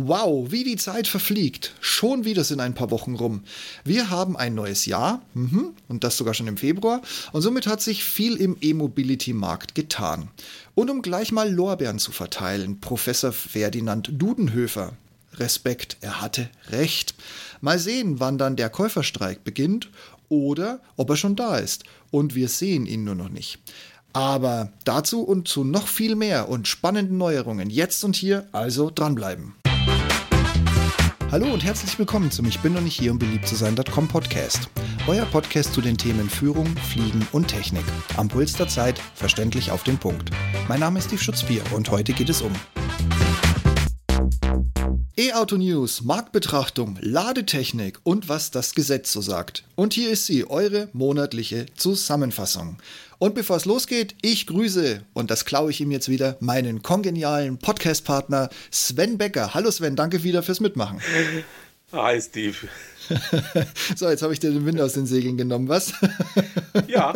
Wow, wie die Zeit verfliegt. Schon wieder sind ein paar Wochen rum. Wir haben ein neues Jahr, mhm, und das sogar schon im Februar, und somit hat sich viel im E-Mobility-Markt getan. Und um gleich mal Lorbeeren zu verteilen, Professor Ferdinand Dudenhöfer. Respekt, er hatte recht. Mal sehen, wann dann der Käuferstreik beginnt oder ob er schon da ist. Und wir sehen ihn nur noch nicht. Aber dazu und zu noch viel mehr und spannenden Neuerungen jetzt und hier, also dranbleiben. Hallo und herzlich willkommen zum Ich bin noch nicht hier, um beliebt zu sein.com Podcast. Euer Podcast zu den Themen Führung, Fliegen und Technik. Am Puls der Zeit, verständlich auf den Punkt. Mein Name ist Steve Schutzbier und heute geht es um E-Auto News, Marktbetrachtung, Ladetechnik und was das Gesetz so sagt. Und hier ist sie, eure monatliche Zusammenfassung. Und bevor es losgeht, ich grüße, und das klaue ich ihm jetzt wieder, meinen kongenialen Podcast-Partner Sven Becker. Hallo Sven, danke wieder fürs Mitmachen. Hi Steve. so, jetzt habe ich dir den Wind aus den Segeln genommen, was? Ja.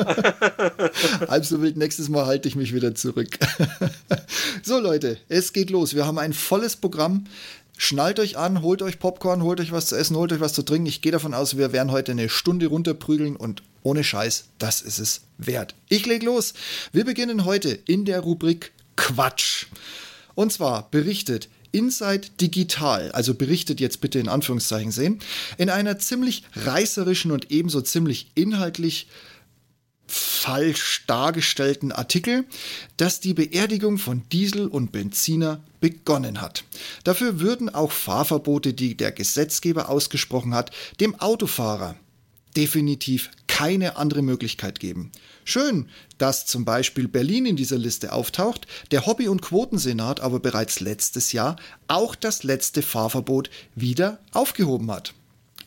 Halb so wild, nächstes Mal halte ich mich wieder zurück. so Leute, es geht los. Wir haben ein volles Programm. Schnallt euch an, holt euch Popcorn, holt euch was zu essen, holt euch was zu trinken. Ich gehe davon aus, wir werden heute eine Stunde runterprügeln und ohne Scheiß, das ist es wert. Ich leg los. Wir beginnen heute in der Rubrik Quatsch. Und zwar berichtet Inside Digital, also berichtet jetzt bitte in Anführungszeichen sehen, in einer ziemlich reißerischen und ebenso ziemlich inhaltlich falsch dargestellten Artikel, dass die Beerdigung von Diesel und Benziner begonnen hat. Dafür würden auch Fahrverbote, die der Gesetzgeber ausgesprochen hat, dem Autofahrer definitiv keine andere Möglichkeit geben. Schön, dass zum Beispiel Berlin in dieser Liste auftaucht, der Hobby- und Quotensenat aber bereits letztes Jahr auch das letzte Fahrverbot wieder aufgehoben hat.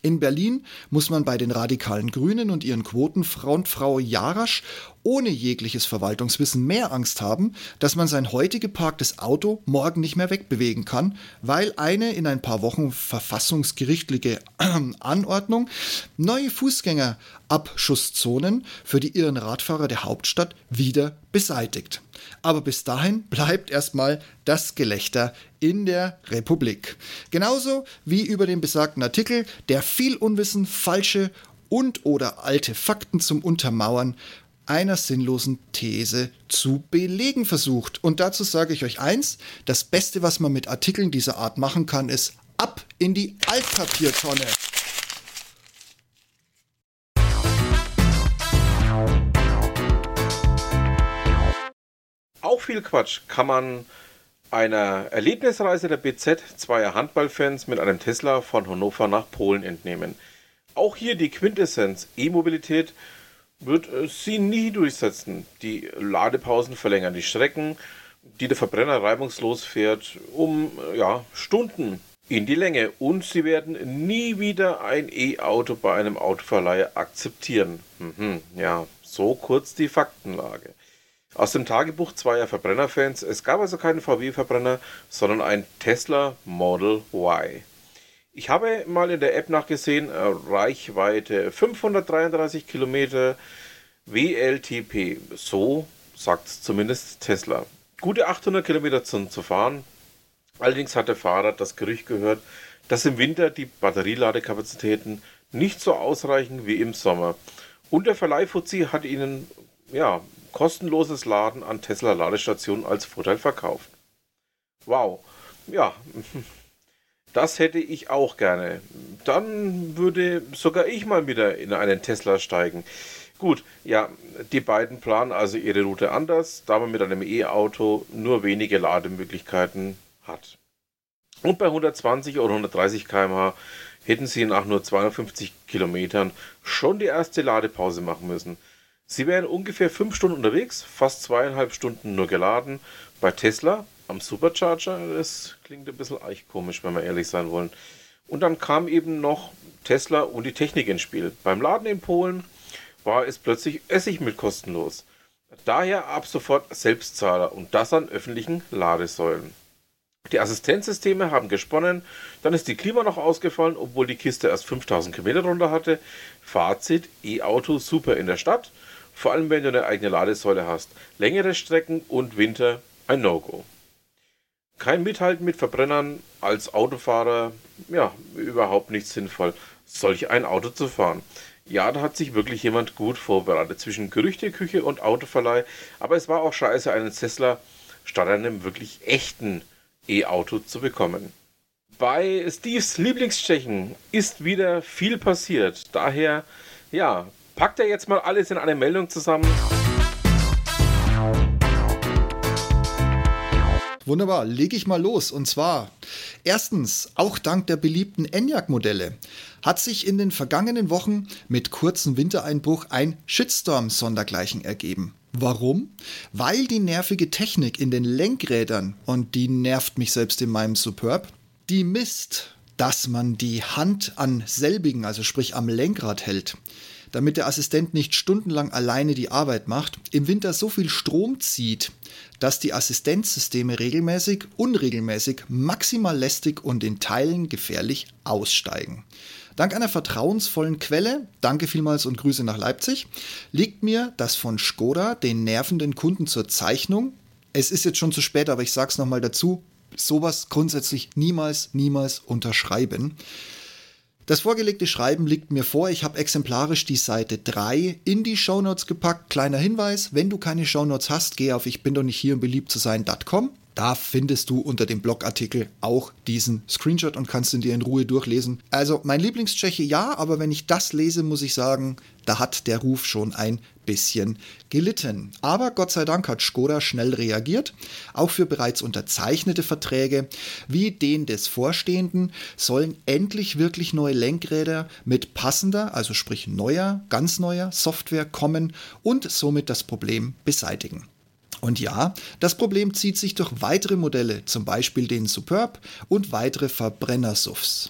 In Berlin muss man bei den radikalen Grünen und ihren Quotenfrontfrau Jarasch ohne jegliches Verwaltungswissen mehr Angst haben, dass man sein heute geparktes Auto morgen nicht mehr wegbewegen kann, weil eine in ein paar Wochen verfassungsgerichtliche Anordnung neue Fußgängerabschusszonen für die irren Radfahrer der Hauptstadt wieder beseitigt. Aber bis dahin bleibt erstmal das Gelächter in der Republik. Genauso wie über den besagten Artikel, der viel Unwissen, falsche und oder alte Fakten zum Untermauern einer sinnlosen These zu belegen versucht. Und dazu sage ich euch eins, das Beste, was man mit Artikeln dieser Art machen kann, ist ab in die Altpapiertonne. Auch viel Quatsch kann man einer Erlebnisreise der BZ zweier Handballfans mit einem Tesla von Hannover nach Polen entnehmen. Auch hier die Quintessenz E-Mobilität wird äh, sie nie durchsetzen. Die Ladepausen verlängern die Strecken, die der Verbrenner reibungslos fährt, um äh, ja, Stunden in die Länge. Und sie werden nie wieder ein E-Auto bei einem Autoverleiher akzeptieren. Mhm, ja, so kurz die Faktenlage. Aus dem Tagebuch zweier Verbrennerfans. Es gab also keinen VW-Verbrenner, sondern ein Tesla Model Y. Ich habe mal in der App nachgesehen, äh, Reichweite 533 Kilometer WLTP. So sagt zumindest Tesla. Gute 800 Kilometer zu, zu fahren. Allerdings hat der Fahrer das Gerücht gehört, dass im Winter die Batterieladekapazitäten nicht so ausreichen wie im Sommer. Und der Verleihfuzzi hat ihnen ja, kostenloses Laden an Tesla-Ladestationen als Vorteil verkauft. Wow. Ja, Das hätte ich auch gerne. Dann würde sogar ich mal wieder in einen Tesla steigen. Gut, ja, die beiden planen also ihre Route anders, da man mit einem E-Auto nur wenige Lademöglichkeiten hat. Und bei 120 oder 130 km/h hätten sie nach nur 250 Kilometern schon die erste Ladepause machen müssen. Sie wären ungefähr 5 Stunden unterwegs, fast zweieinhalb Stunden nur geladen. Bei Tesla am Supercharger, das klingt ein bisschen eichkomisch, wenn wir ehrlich sein wollen. Und dann kam eben noch Tesla und die Technik ins Spiel. Beim Laden in Polen war es plötzlich Essig mit kostenlos. Daher ab sofort Selbstzahler und das an öffentlichen Ladesäulen. Die Assistenzsysteme haben gesponnen, dann ist die Klima noch ausgefallen, obwohl die Kiste erst 5000 Kilometer runter hatte. Fazit: E-Auto super in der Stadt, vor allem wenn du eine eigene Ladesäule hast. Längere Strecken und Winter ein No-Go. Kein Mithalten mit Verbrennern als Autofahrer, ja, überhaupt nicht sinnvoll, solch ein Auto zu fahren. Ja, da hat sich wirklich jemand gut vorbereitet zwischen Gerüchteküche und Autoverleih, aber es war auch scheiße, einen Tesla statt einem wirklich echten E-Auto zu bekommen. Bei Steves Lieblingstschechen ist wieder viel passiert. Daher, ja, packt er jetzt mal alles in eine Meldung zusammen. Wunderbar, lege ich mal los. Und zwar, erstens, auch dank der beliebten ENIAC-Modelle hat sich in den vergangenen Wochen mit kurzem Wintereinbruch ein Shitstorm sondergleichen ergeben. Warum? Weil die nervige Technik in den Lenkrädern, und die nervt mich selbst in meinem Superb, die misst, dass man die Hand an selbigen, also sprich am Lenkrad hält damit der Assistent nicht stundenlang alleine die Arbeit macht, im Winter so viel Strom zieht, dass die Assistenzsysteme regelmäßig, unregelmäßig, maximal lästig und in Teilen gefährlich aussteigen. Dank einer vertrauensvollen Quelle, danke vielmals und Grüße nach Leipzig, liegt mir das von Skoda den nervenden Kunden zur Zeichnung. Es ist jetzt schon zu spät, aber ich sage es nochmal dazu, sowas grundsätzlich niemals, niemals unterschreiben. Das vorgelegte Schreiben liegt mir vor. Ich habe exemplarisch die Seite 3 in die Shownotes gepackt. Kleiner Hinweis, wenn du keine Shownotes hast, geh auf ich bin doch nicht hier, um beliebt zu sein.com. Da findest du unter dem Blogartikel auch diesen Screenshot und kannst ihn dir in Ruhe durchlesen. Also mein Lieblingstscheche ja, aber wenn ich das lese, muss ich sagen, da hat der Ruf schon ein bisschen gelitten. Aber Gott sei Dank hat Skoda schnell reagiert. Auch für bereits unterzeichnete Verträge wie den des Vorstehenden sollen endlich wirklich neue Lenkräder mit passender, also sprich neuer, ganz neuer Software kommen und somit das Problem beseitigen. Und ja, das Problem zieht sich durch weitere Modelle, zum Beispiel den Superb und weitere Verbrenner-SUVs.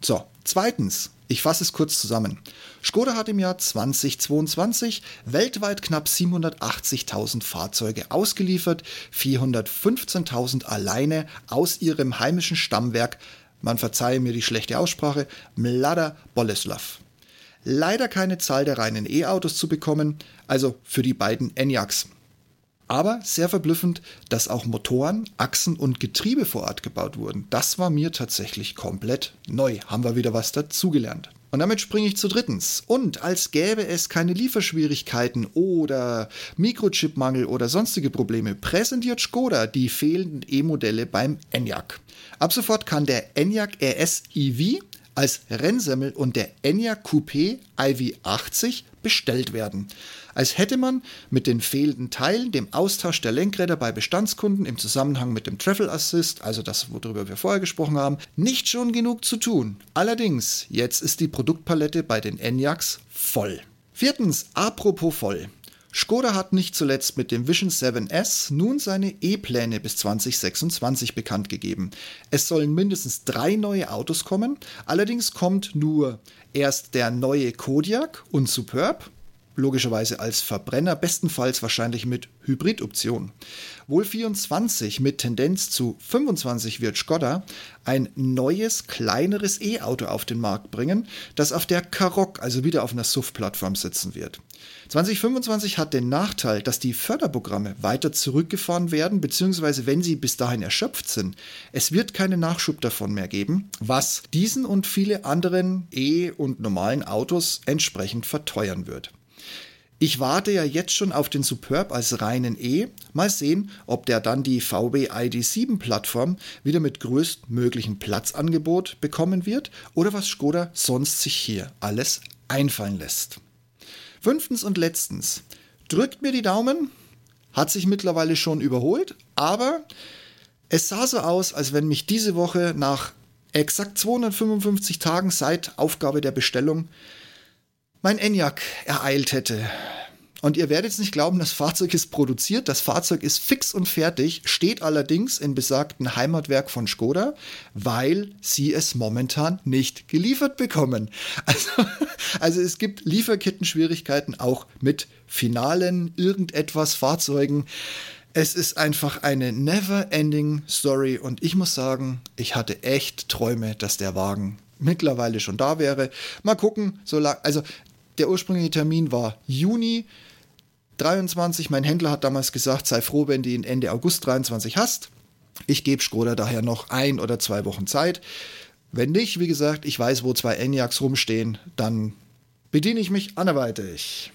So, zweitens, ich fasse es kurz zusammen. Skoda hat im Jahr 2022 weltweit knapp 780.000 Fahrzeuge ausgeliefert, 415.000 alleine aus ihrem heimischen Stammwerk, man verzeihe mir die schlechte Aussprache, Mlada Boleslav. Leider keine Zahl der reinen E-Autos zu bekommen, also für die beiden Enyaqs. Aber sehr verblüffend, dass auch Motoren, Achsen und Getriebe vor Ort gebaut wurden. Das war mir tatsächlich komplett neu. Haben wir wieder was dazugelernt. Und damit springe ich zu drittens. Und als gäbe es keine Lieferschwierigkeiten oder Mikrochipmangel oder sonstige Probleme, präsentiert Skoda die fehlenden E-Modelle beim Enyaq. Ab sofort kann der Enyaq RS EV als Rennsemmel und der Enyaq Coupé iV80 bestellt werden als hätte man mit den fehlenden Teilen, dem Austausch der Lenkräder bei Bestandskunden im Zusammenhang mit dem Travel Assist, also das, worüber wir vorher gesprochen haben, nicht schon genug zu tun. Allerdings, jetzt ist die Produktpalette bei den Enyaqs voll. Viertens, apropos voll. Skoda hat nicht zuletzt mit dem Vision 7S nun seine E-Pläne bis 2026 bekannt gegeben. Es sollen mindestens drei neue Autos kommen, allerdings kommt nur erst der neue Kodiak und Superb logischerweise als Verbrenner, bestenfalls wahrscheinlich mit Hybridoption. Wohl 24 mit Tendenz zu 25 wird Skoda ein neues, kleineres E-Auto auf den Markt bringen, das auf der Karoq, also wieder auf einer SUV-Plattform sitzen wird. 2025 hat den Nachteil, dass die Förderprogramme weiter zurückgefahren werden, beziehungsweise wenn sie bis dahin erschöpft sind, es wird keinen Nachschub davon mehr geben, was diesen und viele anderen E- und normalen Autos entsprechend verteuern wird. Ich warte ja jetzt schon auf den Superb als reinen E. Mal sehen, ob der dann die VW ID7 Plattform wieder mit größtmöglichem Platzangebot bekommen wird oder was Skoda sonst sich hier alles einfallen lässt. Fünftens und letztens. Drückt mir die Daumen. Hat sich mittlerweile schon überholt, aber es sah so aus, als wenn mich diese Woche nach exakt 255 Tagen seit Aufgabe der Bestellung mein Enyaq ereilt hätte. Und ihr werdet es nicht glauben, das Fahrzeug ist produziert, das Fahrzeug ist fix und fertig, steht allerdings in besagten Heimatwerk von Skoda, weil sie es momentan nicht geliefert bekommen. Also, also es gibt Lieferketten-Schwierigkeiten auch mit finalen irgendetwas Fahrzeugen. Es ist einfach eine never-ending Story und ich muss sagen, ich hatte echt Träume, dass der Wagen mittlerweile schon da wäre. Mal gucken, so lang, also der ursprüngliche Termin war Juni 23. Mein Händler hat damals gesagt, sei froh, wenn du ihn Ende August 23 hast. Ich gebe Skoda daher noch ein oder zwei Wochen Zeit. Wenn nicht, wie gesagt, ich weiß, wo zwei Enyaqs rumstehen, dann bediene ich mich anderweitig.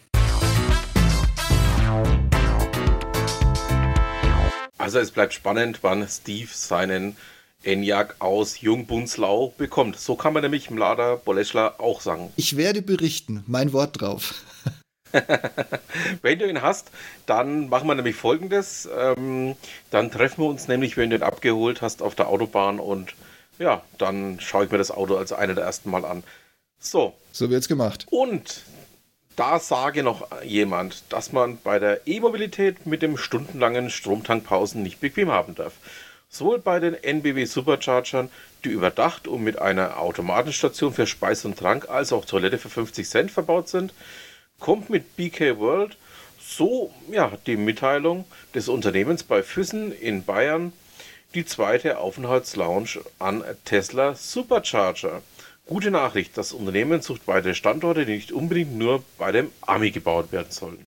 Also es bleibt spannend, wann Steve seinen Enyaq aus Jungbunzlau bekommt. So kann man nämlich Mlada Boleschla auch sagen. Ich werde berichten, mein Wort drauf. wenn du ihn hast, dann machen wir nämlich folgendes. Ähm, dann treffen wir uns nämlich, wenn du ihn abgeholt hast, auf der Autobahn und ja, dann schaue ich mir das Auto als einer der ersten Mal an. So. So wird's gemacht. Und da sage noch jemand, dass man bei der E-Mobilität mit dem stundenlangen Stromtankpausen nicht bequem haben darf. Sowohl bei den NBW Superchargern, die überdacht und mit einer Automatenstation für Speis und Trank als auch Toilette für 50 Cent verbaut sind, kommt mit BK World so ja, die Mitteilung des Unternehmens bei Füssen in Bayern die zweite Aufenthaltslounge an Tesla Supercharger. Gute Nachricht, das Unternehmen sucht weitere Standorte, die nicht unbedingt nur bei dem Ami gebaut werden sollen.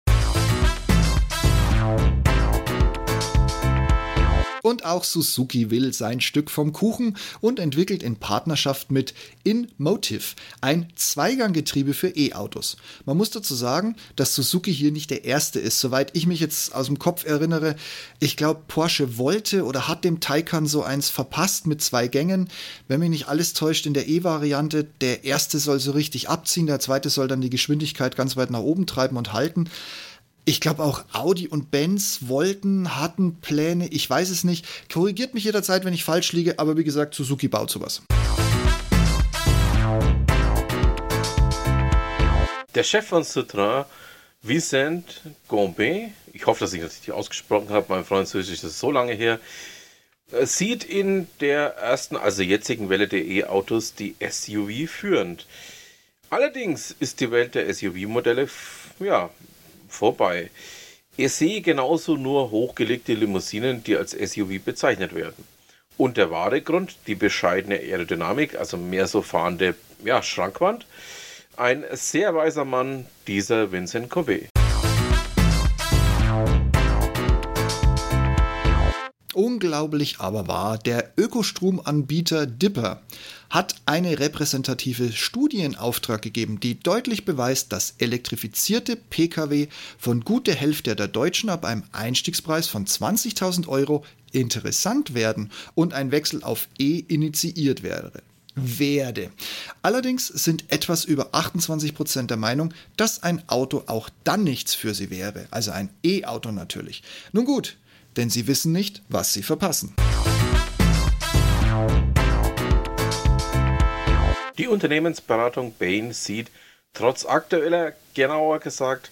Und auch Suzuki will sein Stück vom Kuchen und entwickelt in Partnerschaft mit InMotive ein Zweiganggetriebe für E-Autos. Man muss dazu sagen, dass Suzuki hier nicht der erste ist. Soweit ich mich jetzt aus dem Kopf erinnere, ich glaube, Porsche wollte oder hat dem Taycan so eins verpasst mit zwei Gängen. Wenn mich nicht alles täuscht, in der E-Variante, der erste soll so richtig abziehen, der zweite soll dann die Geschwindigkeit ganz weit nach oben treiben und halten. Ich glaube auch Audi und Benz wollten, hatten Pläne, ich weiß es nicht. Korrigiert mich jederzeit, wenn ich falsch liege, aber wie gesagt, Suzuki baut sowas. Der Chef von Citroën, Vincent Gombe, ich hoffe, dass ich das richtig ausgesprochen habe, mein Französisch ist so lange her, äh, sieht in der ersten, also jetzigen Welle der E-Autos die SUV führend. Allerdings ist die Welt der SUV-Modelle ja, vorbei. Ich sehe genauso nur hochgelegte Limousinen, die als SUV bezeichnet werden. Und der wahre Grund, die bescheidene Aerodynamik, also mehr so fahrende ja, Schrankwand. Ein sehr weiser Mann, dieser Vincent Covey. Unglaublich aber wahr, der Ökostromanbieter Dipper hat eine repräsentative Studie in Auftrag gegeben, die deutlich beweist, dass elektrifizierte Pkw von gut der Hälfte der Deutschen ab einem Einstiegspreis von 20.000 Euro interessant werden und ein Wechsel auf E initiiert wäre werde. Allerdings sind etwas über 28 Prozent der Meinung, dass ein Auto auch dann nichts für sie wäre, also ein E-Auto natürlich. Nun gut, denn sie wissen nicht, was sie verpassen. Die Unternehmensberatung Bain sieht trotz aktueller, genauer gesagt,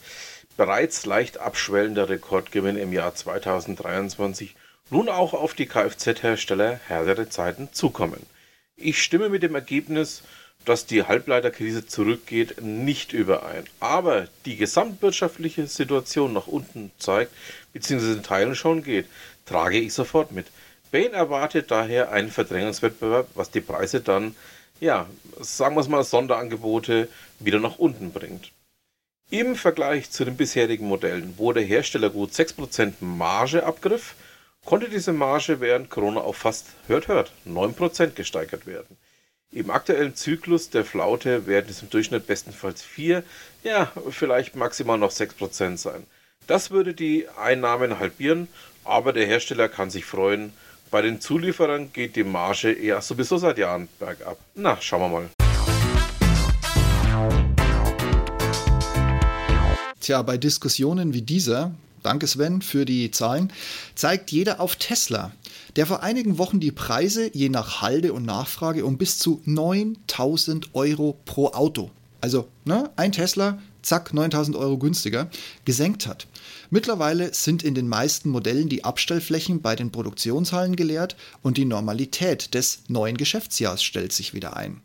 bereits leicht abschwellender Rekordgewinn im Jahr 2023 nun auch auf die Kfz-Hersteller härtere Zeiten zukommen. Ich stimme mit dem Ergebnis, dass die Halbleiterkrise zurückgeht, nicht überein. Aber die gesamtwirtschaftliche Situation nach unten zeigt, beziehungsweise in Teilen schon geht, trage ich sofort mit. Bain erwartet daher einen Verdrängungswettbewerb, was die Preise dann, ja, sagen wir es mal, Sonderangebote wieder nach unten bringt. Im Vergleich zu den bisherigen Modellen, wo der Hersteller gut 6% Marge abgriff, konnte diese Marge während Corona auf fast, hört, hört, 9% gesteigert werden. Im aktuellen Zyklus der Flaute werden es im Durchschnitt bestenfalls 4, ja, vielleicht maximal noch 6% sein. Das würde die Einnahmen halbieren, aber der Hersteller kann sich freuen. Bei den Zulieferern geht die Marge eher sowieso seit Jahren bergab. Na, schauen wir mal. Tja, bei Diskussionen wie dieser danke Sven für die Zahlen, zeigt jeder auf Tesla, der vor einigen Wochen die Preise je nach Halde und Nachfrage um bis zu 9000 Euro pro Auto, also ne, ein Tesla, zack, 9000 Euro günstiger, gesenkt hat. Mittlerweile sind in den meisten Modellen die Abstellflächen bei den Produktionshallen geleert und die Normalität des neuen Geschäftsjahrs stellt sich wieder ein.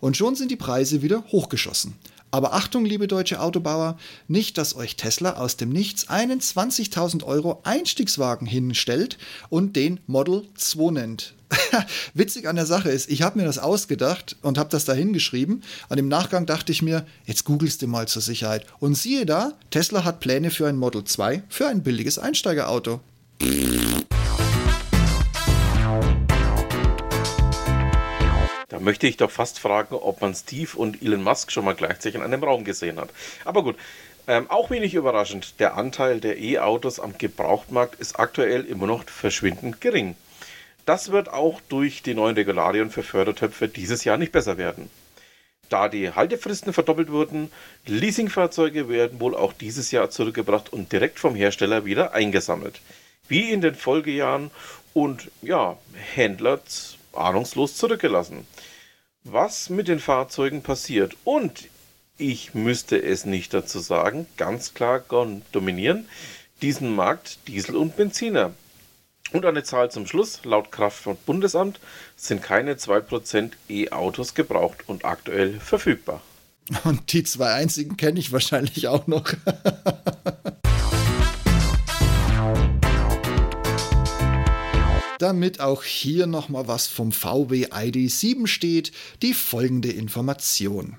Und schon sind die Preise wieder hochgeschossen. Aber Achtung, liebe deutsche Autobauer, nicht, dass euch Tesla aus dem Nichts einen 20.000 Euro Einstiegswagen hinstellt und den Model 2 nennt. Witzig an der Sache ist, ich habe mir das ausgedacht und habe das da hingeschrieben. Und im Nachgang dachte ich mir, jetzt googelst du mal zur Sicherheit. Und siehe da, Tesla hat Pläne für ein Model 2 für ein billiges Einsteigerauto. Da möchte ich doch fast fragen, ob man Steve und Elon Musk schon mal gleichzeitig in einem Raum gesehen hat. Aber gut, ähm, auch wenig überraschend, der Anteil der E-Autos am Gebrauchtmarkt ist aktuell immer noch verschwindend gering. Das wird auch durch die neuen Regularien für Fördertöpfe dieses Jahr nicht besser werden. Da die Haltefristen verdoppelt wurden, Leasingfahrzeuge werden wohl auch dieses Jahr zurückgebracht und direkt vom Hersteller wieder eingesammelt. Wie in den Folgejahren und ja, Händler ahnungslos zurückgelassen. Was mit den Fahrzeugen passiert und ich müsste es nicht dazu sagen, ganz klar dominieren diesen Markt Diesel und Benziner. Und eine Zahl zum Schluss, laut Kraft- und Bundesamt sind keine 2% E-Autos gebraucht und aktuell verfügbar. Und die zwei einzigen kenne ich wahrscheinlich auch noch. Damit auch hier nochmal was vom VW ID7 steht, die folgende Information.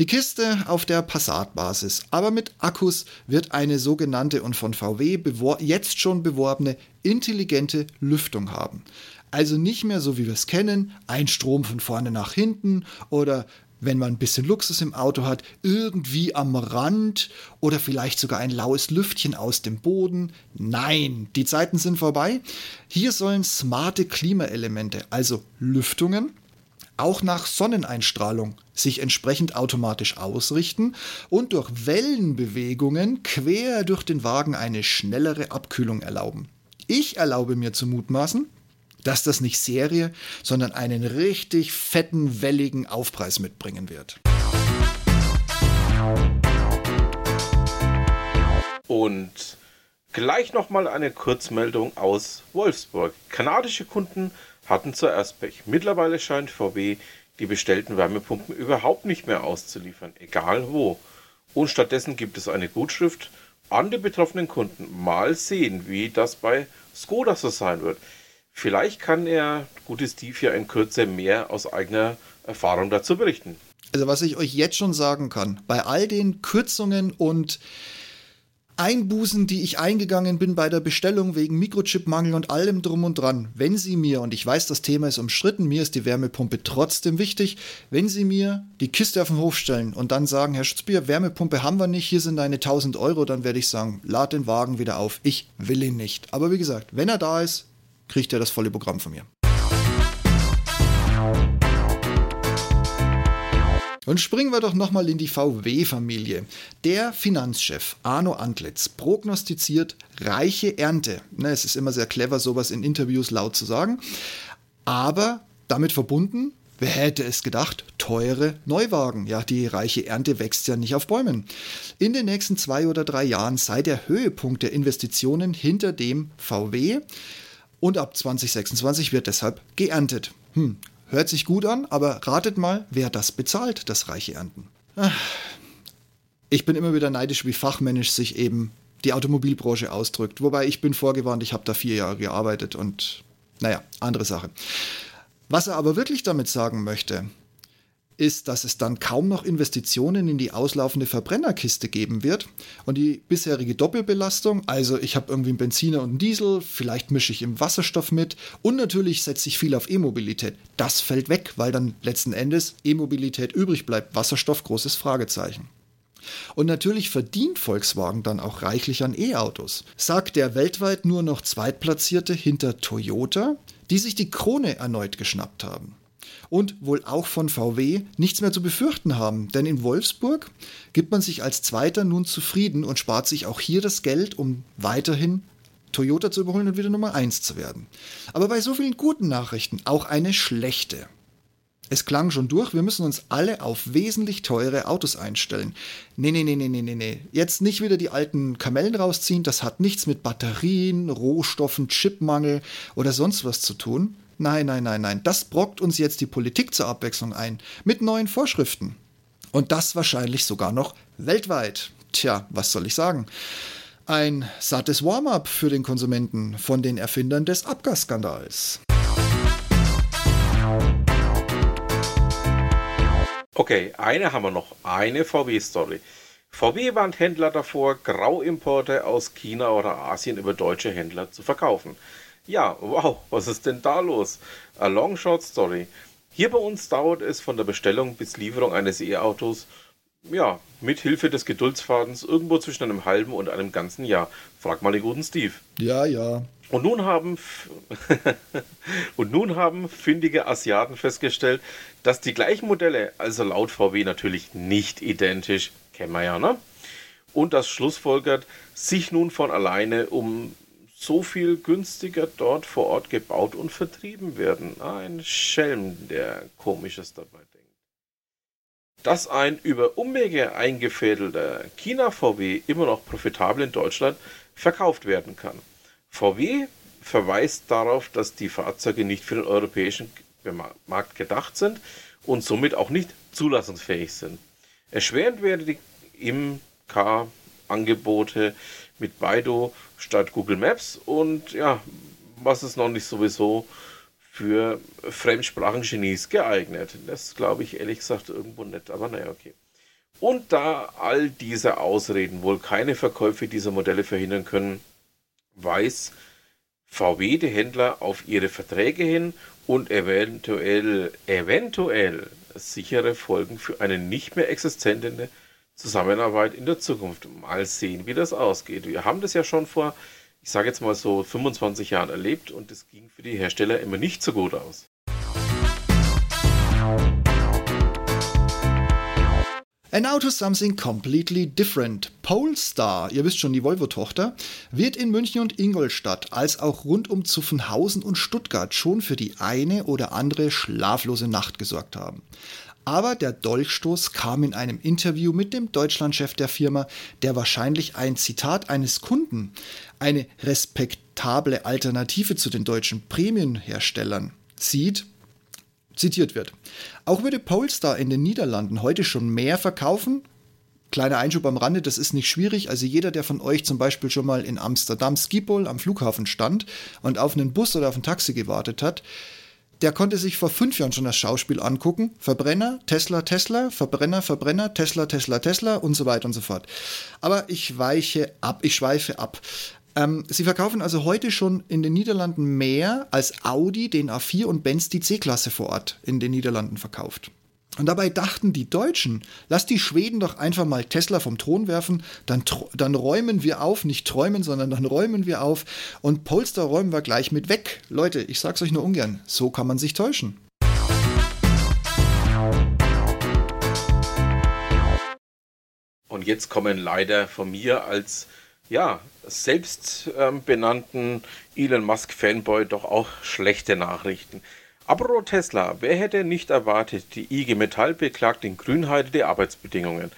Die Kiste auf der Passat-Basis, aber mit Akkus wird eine sogenannte und von VW jetzt schon beworbene intelligente Lüftung haben. Also nicht mehr so wie wir es kennen, ein Strom von vorne nach hinten oder wenn man ein bisschen Luxus im Auto hat, irgendwie am Rand oder vielleicht sogar ein laues Lüftchen aus dem Boden. Nein, die Zeiten sind vorbei. Hier sollen smarte Klimaelemente, also Lüftungen, auch nach Sonneneinstrahlung sich entsprechend automatisch ausrichten und durch Wellenbewegungen quer durch den Wagen eine schnellere Abkühlung erlauben. Ich erlaube mir zu mutmaßen, dass das nicht Serie, sondern einen richtig fetten, welligen Aufpreis mitbringen wird. Und gleich nochmal eine Kurzmeldung aus Wolfsburg. Kanadische Kunden hatten zuerst Pech. Mittlerweile scheint VW die bestellten Wärmepumpen überhaupt nicht mehr auszuliefern, egal wo. Und stattdessen gibt es eine Gutschrift an die betroffenen Kunden. Mal sehen, wie das bei Skoda so sein wird. Vielleicht kann er, gute Steve, ja in Kürze mehr aus eigener Erfahrung dazu berichten. Also was ich euch jetzt schon sagen kann, bei all den Kürzungen und Einbußen, die ich eingegangen bin bei der Bestellung wegen Mikrochipmangel und allem drum und dran, wenn Sie mir, und ich weiß, das Thema ist umstritten, mir ist die Wärmepumpe trotzdem wichtig, wenn Sie mir die Kiste auf den Hof stellen und dann sagen, Herr Schutzbier, Wärmepumpe haben wir nicht, hier sind deine 1000 Euro, dann werde ich sagen, lad den Wagen wieder auf, ich will ihn nicht. Aber wie gesagt, wenn er da ist, kriegt er das volle Programm von mir. Und springen wir doch nochmal in die VW-Familie. Der Finanzchef Arno Antlitz prognostiziert reiche Ernte. Ne, es ist immer sehr clever, sowas in Interviews laut zu sagen. Aber damit verbunden, wer hätte es gedacht, teure Neuwagen. Ja, die reiche Ernte wächst ja nicht auf Bäumen. In den nächsten zwei oder drei Jahren sei der Höhepunkt der Investitionen hinter dem VW. Und ab 2026 wird deshalb geerntet. Hm, Hört sich gut an, aber ratet mal, wer das bezahlt, das reiche Ernten. Ich bin immer wieder neidisch, wie fachmännisch sich eben die Automobilbranche ausdrückt. Wobei ich bin vorgewarnt, ich habe da vier Jahre gearbeitet und naja, andere Sache. Was er aber wirklich damit sagen möchte, ist, dass es dann kaum noch Investitionen in die auslaufende Verbrennerkiste geben wird und die bisherige Doppelbelastung, also ich habe irgendwie einen Benziner und einen Diesel, vielleicht mische ich im Wasserstoff mit und natürlich setze ich viel auf E-Mobilität. Das fällt weg, weil dann letzten Endes E-Mobilität übrig bleibt. Wasserstoff großes Fragezeichen. Und natürlich verdient Volkswagen dann auch reichlich an E-Autos, sagt der weltweit nur noch Zweitplatzierte hinter Toyota, die sich die Krone erneut geschnappt haben und wohl auch von VW nichts mehr zu befürchten haben. Denn in Wolfsburg gibt man sich als Zweiter nun zufrieden und spart sich auch hier das Geld, um weiterhin Toyota zu überholen und wieder Nummer 1 zu werden. Aber bei so vielen guten Nachrichten auch eine schlechte. Es klang schon durch, wir müssen uns alle auf wesentlich teure Autos einstellen. Nee, nee, nee, nee, nee, nee. Jetzt nicht wieder die alten Kamellen rausziehen, das hat nichts mit Batterien, Rohstoffen, Chipmangel oder sonst was zu tun. Nein, nein, nein, nein. Das brockt uns jetzt die Politik zur Abwechslung ein. Mit neuen Vorschriften. Und das wahrscheinlich sogar noch weltweit. Tja, was soll ich sagen? Ein sattes Warm-up für den Konsumenten von den Erfindern des Abgasskandals. Okay, eine haben wir noch. Eine VW-Story. VW warnt Händler davor, Grauimporte aus China oder Asien über deutsche Händler zu verkaufen. Ja, wow, was ist denn da los? A long short story. Hier bei uns dauert es von der Bestellung bis Lieferung eines E-Autos, ja, mit Hilfe des Geduldsfadens irgendwo zwischen einem halben und einem ganzen Jahr. Frag mal den guten Steve. Ja, ja. Und nun haben und nun haben findige Asiaten festgestellt, dass die gleichen Modelle, also laut VW natürlich nicht identisch, kennen wir ja, ne? Und das schlussfolgert, sich nun von alleine um so viel günstiger dort vor Ort gebaut und vertrieben werden. Ein Schelm, der komisches dabei denkt. Dass ein über Umwege eingefädelter China-VW immer noch profitabel in Deutschland verkauft werden kann. VW verweist darauf, dass die Fahrzeuge nicht für den europäischen Markt gedacht sind und somit auch nicht zulassungsfähig sind. Erschwerend wäre die MK-Angebote mit Baidu statt Google Maps und ja, was ist noch nicht sowieso für Fremdsprachen-Genies geeignet. Das glaube ich ehrlich gesagt irgendwo nicht, aber naja, okay. Und da all diese Ausreden wohl keine Verkäufe dieser Modelle verhindern können, weiß VW die Händler auf ihre Verträge hin und eventuell, eventuell sichere Folgen für eine nicht mehr existente Zusammenarbeit in der Zukunft. Mal sehen, wie das ausgeht. Wir haben das ja schon vor, ich sage jetzt mal so 25 Jahren erlebt und es ging für die Hersteller immer nicht so gut aus. An Auto Something Completely Different. Polestar, ihr wisst schon, die Volvo-Tochter, wird in München und Ingolstadt als auch rund um Zuffenhausen und Stuttgart schon für die eine oder andere schlaflose Nacht gesorgt haben. Aber der Dolchstoß kam in einem Interview mit dem Deutschlandchef der Firma, der wahrscheinlich ein Zitat eines Kunden, eine respektable Alternative zu den deutschen Prämienherstellern sieht, zitiert wird. Auch würde Polestar in den Niederlanden heute schon mehr verkaufen. Kleiner Einschub am Rande, das ist nicht schwierig. Also jeder, der von euch zum Beispiel schon mal in Amsterdam Schiphol am Flughafen stand und auf einen Bus oder auf ein Taxi gewartet hat, der konnte sich vor fünf Jahren schon das Schauspiel angucken. Verbrenner, Tesla, Tesla, Verbrenner, Verbrenner, Tesla, Tesla, Tesla und so weiter und so fort. Aber ich weiche ab, ich schweife ab. Ähm, sie verkaufen also heute schon in den Niederlanden mehr als Audi den A4 und Benz die C-Klasse vor Ort in den Niederlanden verkauft. Und dabei dachten die Deutschen, lass die Schweden doch einfach mal Tesla vom Thron werfen, dann, dann räumen wir auf, nicht träumen, sondern dann räumen wir auf und Polestar räumen wir gleich mit weg. Leute, ich sag's euch nur ungern, so kann man sich täuschen. Und jetzt kommen leider von mir als ja, selbstbenannten ähm, Elon Musk Fanboy doch auch schlechte Nachrichten. Apropos Tesla, wer hätte nicht erwartet, die IG Metall beklagt in Grünheide die Arbeitsbedingungen.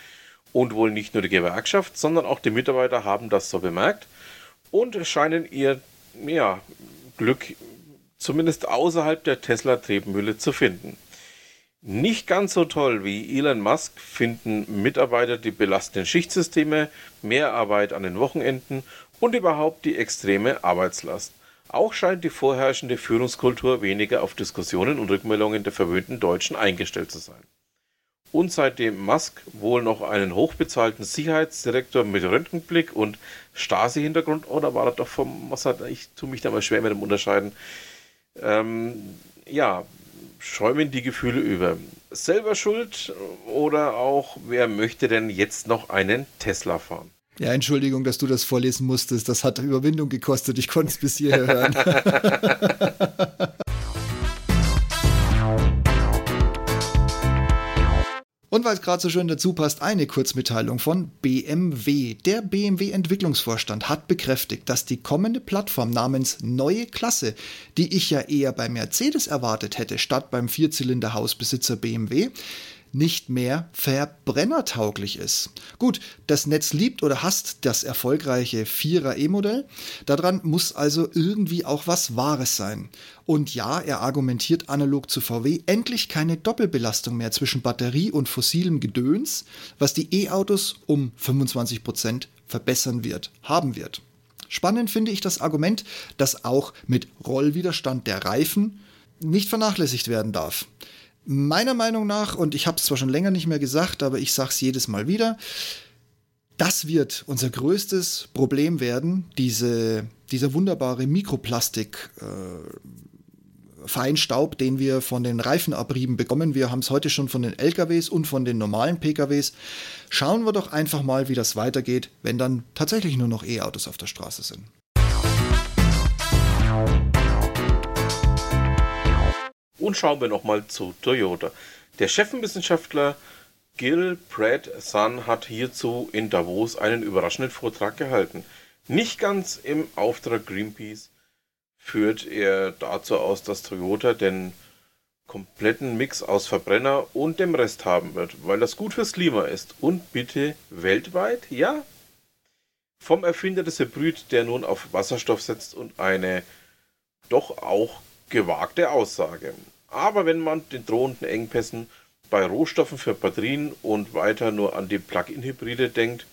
Und wohl nicht nur die Gewerkschaft, sondern auch die Mitarbeiter haben das so bemerkt und scheinen ihr ja, Glück zumindest außerhalb der Tesla-Tretmühle zu finden. Nicht ganz so toll wie Elon Musk finden Mitarbeiter die belastenden Schichtsysteme, mehr Arbeit an den Wochenenden und überhaupt die extreme Arbeitslast. Auch scheint die vorherrschende Führungskultur weniger auf Diskussionen und Rückmeldungen der verwöhnten Deutschen eingestellt zu sein. Und seitdem Musk wohl noch einen hochbezahlten Sicherheitsdirektor mit Röntgenblick und Stasi-Hintergrund, oder oh, war das doch vom Mossad, ich tue mich da mal schwer mit dem Unterscheiden, ähm, ja, schäumen die Gefühle über. Selber schuld oder auch, wer möchte denn jetzt noch einen Tesla fahren? Ja, Entschuldigung, dass du das vorlesen musstest. Das hat Überwindung gekostet. Ich konnte es bis hierher hören. Und weil es gerade so schön dazu passt, eine Kurzmitteilung von BMW. Der BMW-Entwicklungsvorstand hat bekräftigt, dass die kommende Plattform namens Neue Klasse, die ich ja eher bei Mercedes erwartet hätte, statt beim Vierzylinder-Hausbesitzer BMW, nicht mehr verbrennertauglich ist. Gut, das Netz liebt oder hasst das erfolgreiche 4er E-Modell. Daran muss also irgendwie auch was Wahres sein. Und ja, er argumentiert analog zu VW endlich keine Doppelbelastung mehr zwischen Batterie und fossilem Gedöns, was die E-Autos um 25 Prozent verbessern wird, haben wird. Spannend finde ich das Argument, dass auch mit Rollwiderstand der Reifen nicht vernachlässigt werden darf. Meiner Meinung nach, und ich habe es zwar schon länger nicht mehr gesagt, aber ich sage es jedes Mal wieder, das wird unser größtes Problem werden, diese, dieser wunderbare Mikroplastik. Äh, Feinstaub, den wir von den Reifenabrieben bekommen. Wir haben es heute schon von den LKWs und von den normalen PKWs. Schauen wir doch einfach mal, wie das weitergeht, wenn dann tatsächlich nur noch E-Autos auf der Straße sind. Und schauen wir nochmal zu Toyota. Der Chefwissenschaftler Gil Pratt Sun hat hierzu in Davos einen überraschenden Vortrag gehalten. Nicht ganz im Auftrag Greenpeace führt er dazu aus, dass Toyota den kompletten Mix aus Verbrenner und dem Rest haben wird, weil das gut fürs Klima ist. Und bitte weltweit, ja? Vom Erfinder des Hybrid, der nun auf Wasserstoff setzt und eine doch auch gewagte Aussage. Aber wenn man den drohenden Engpässen bei Rohstoffen für Batterien und weiter nur an die Plug-in-Hybride denkt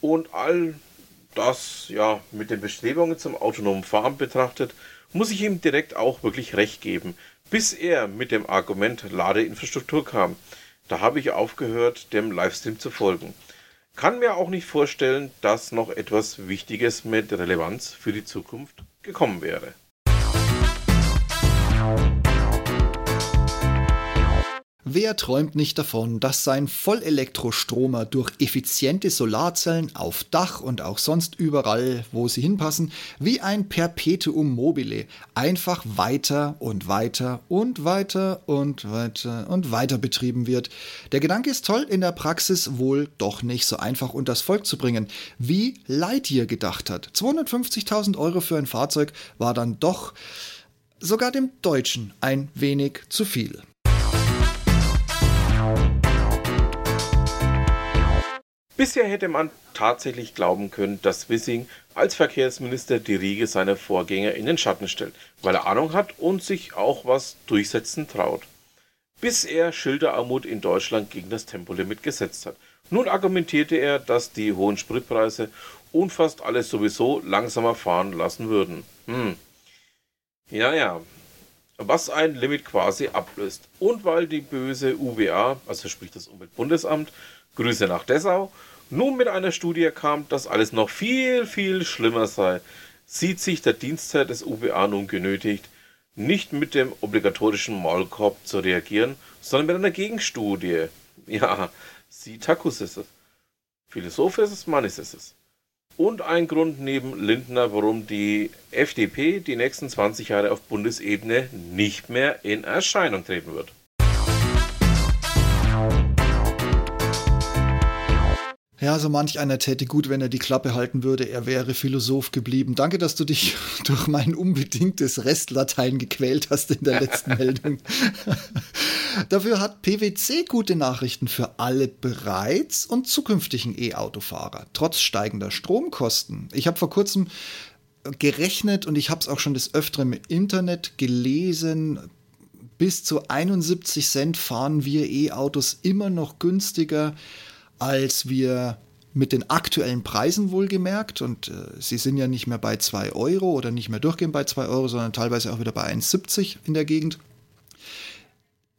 und all das ja mit den Bestrebungen zum autonomen Fahren betrachtet, muss ich ihm direkt auch wirklich recht geben, bis er mit dem Argument Ladeinfrastruktur kam. Da habe ich aufgehört, dem Livestream zu folgen. Kann mir auch nicht vorstellen, dass noch etwas Wichtiges mit Relevanz für die Zukunft gekommen wäre. Wer träumt nicht davon, dass sein Vollelektrostromer durch effiziente Solarzellen auf Dach und auch sonst überall, wo sie hinpassen, wie ein Perpetuum mobile einfach weiter und weiter und weiter und weiter und weiter betrieben wird? Der Gedanke ist toll, in der Praxis wohl doch nicht so einfach unters Volk zu bringen, wie Lightyear gedacht hat. 250.000 Euro für ein Fahrzeug war dann doch sogar dem Deutschen ein wenig zu viel. Bisher hätte man tatsächlich glauben können, dass Wissing als Verkehrsminister die Riege seiner Vorgänger in den Schatten stellt, weil er Ahnung hat und sich auch was durchsetzen traut. Bis er Schilderarmut in Deutschland gegen das Tempolimit gesetzt hat. Nun argumentierte er, dass die hohen Spritpreise und fast alles sowieso langsamer fahren lassen würden. Hm. Ja, ja. Was ein Limit quasi ablöst. Und weil die böse UBA, also sprich das Umweltbundesamt, Grüße nach Dessau, nun mit einer Studie kam, dass alles noch viel, viel schlimmer sei, sieht sich der Dienstherr des UBA nun genötigt, nicht mit dem obligatorischen Maulkorb zu reagieren, sondern mit einer Gegenstudie. Ja, sie Takus ist es. Philosoph ist es, Mann ist es. Und ein Grund neben Lindner, warum die FDP die nächsten 20 Jahre auf Bundesebene nicht mehr in Erscheinung treten wird. Ja, so manch einer täte gut, wenn er die Klappe halten würde, er wäre Philosoph geblieben. Danke, dass du dich durch mein unbedingtes Restlatein gequält hast in der letzten Meldung. Dafür hat PwC gute Nachrichten für alle bereits und zukünftigen E-Autofahrer, trotz steigender Stromkosten. Ich habe vor kurzem gerechnet und ich habe es auch schon des Öfteren im Internet gelesen. Bis zu 71 Cent fahren wir E-Autos immer noch günstiger als wir mit den aktuellen Preisen wohlgemerkt, und äh, sie sind ja nicht mehr bei 2 Euro oder nicht mehr durchgehend bei 2 Euro, sondern teilweise auch wieder bei 1,70 in der Gegend.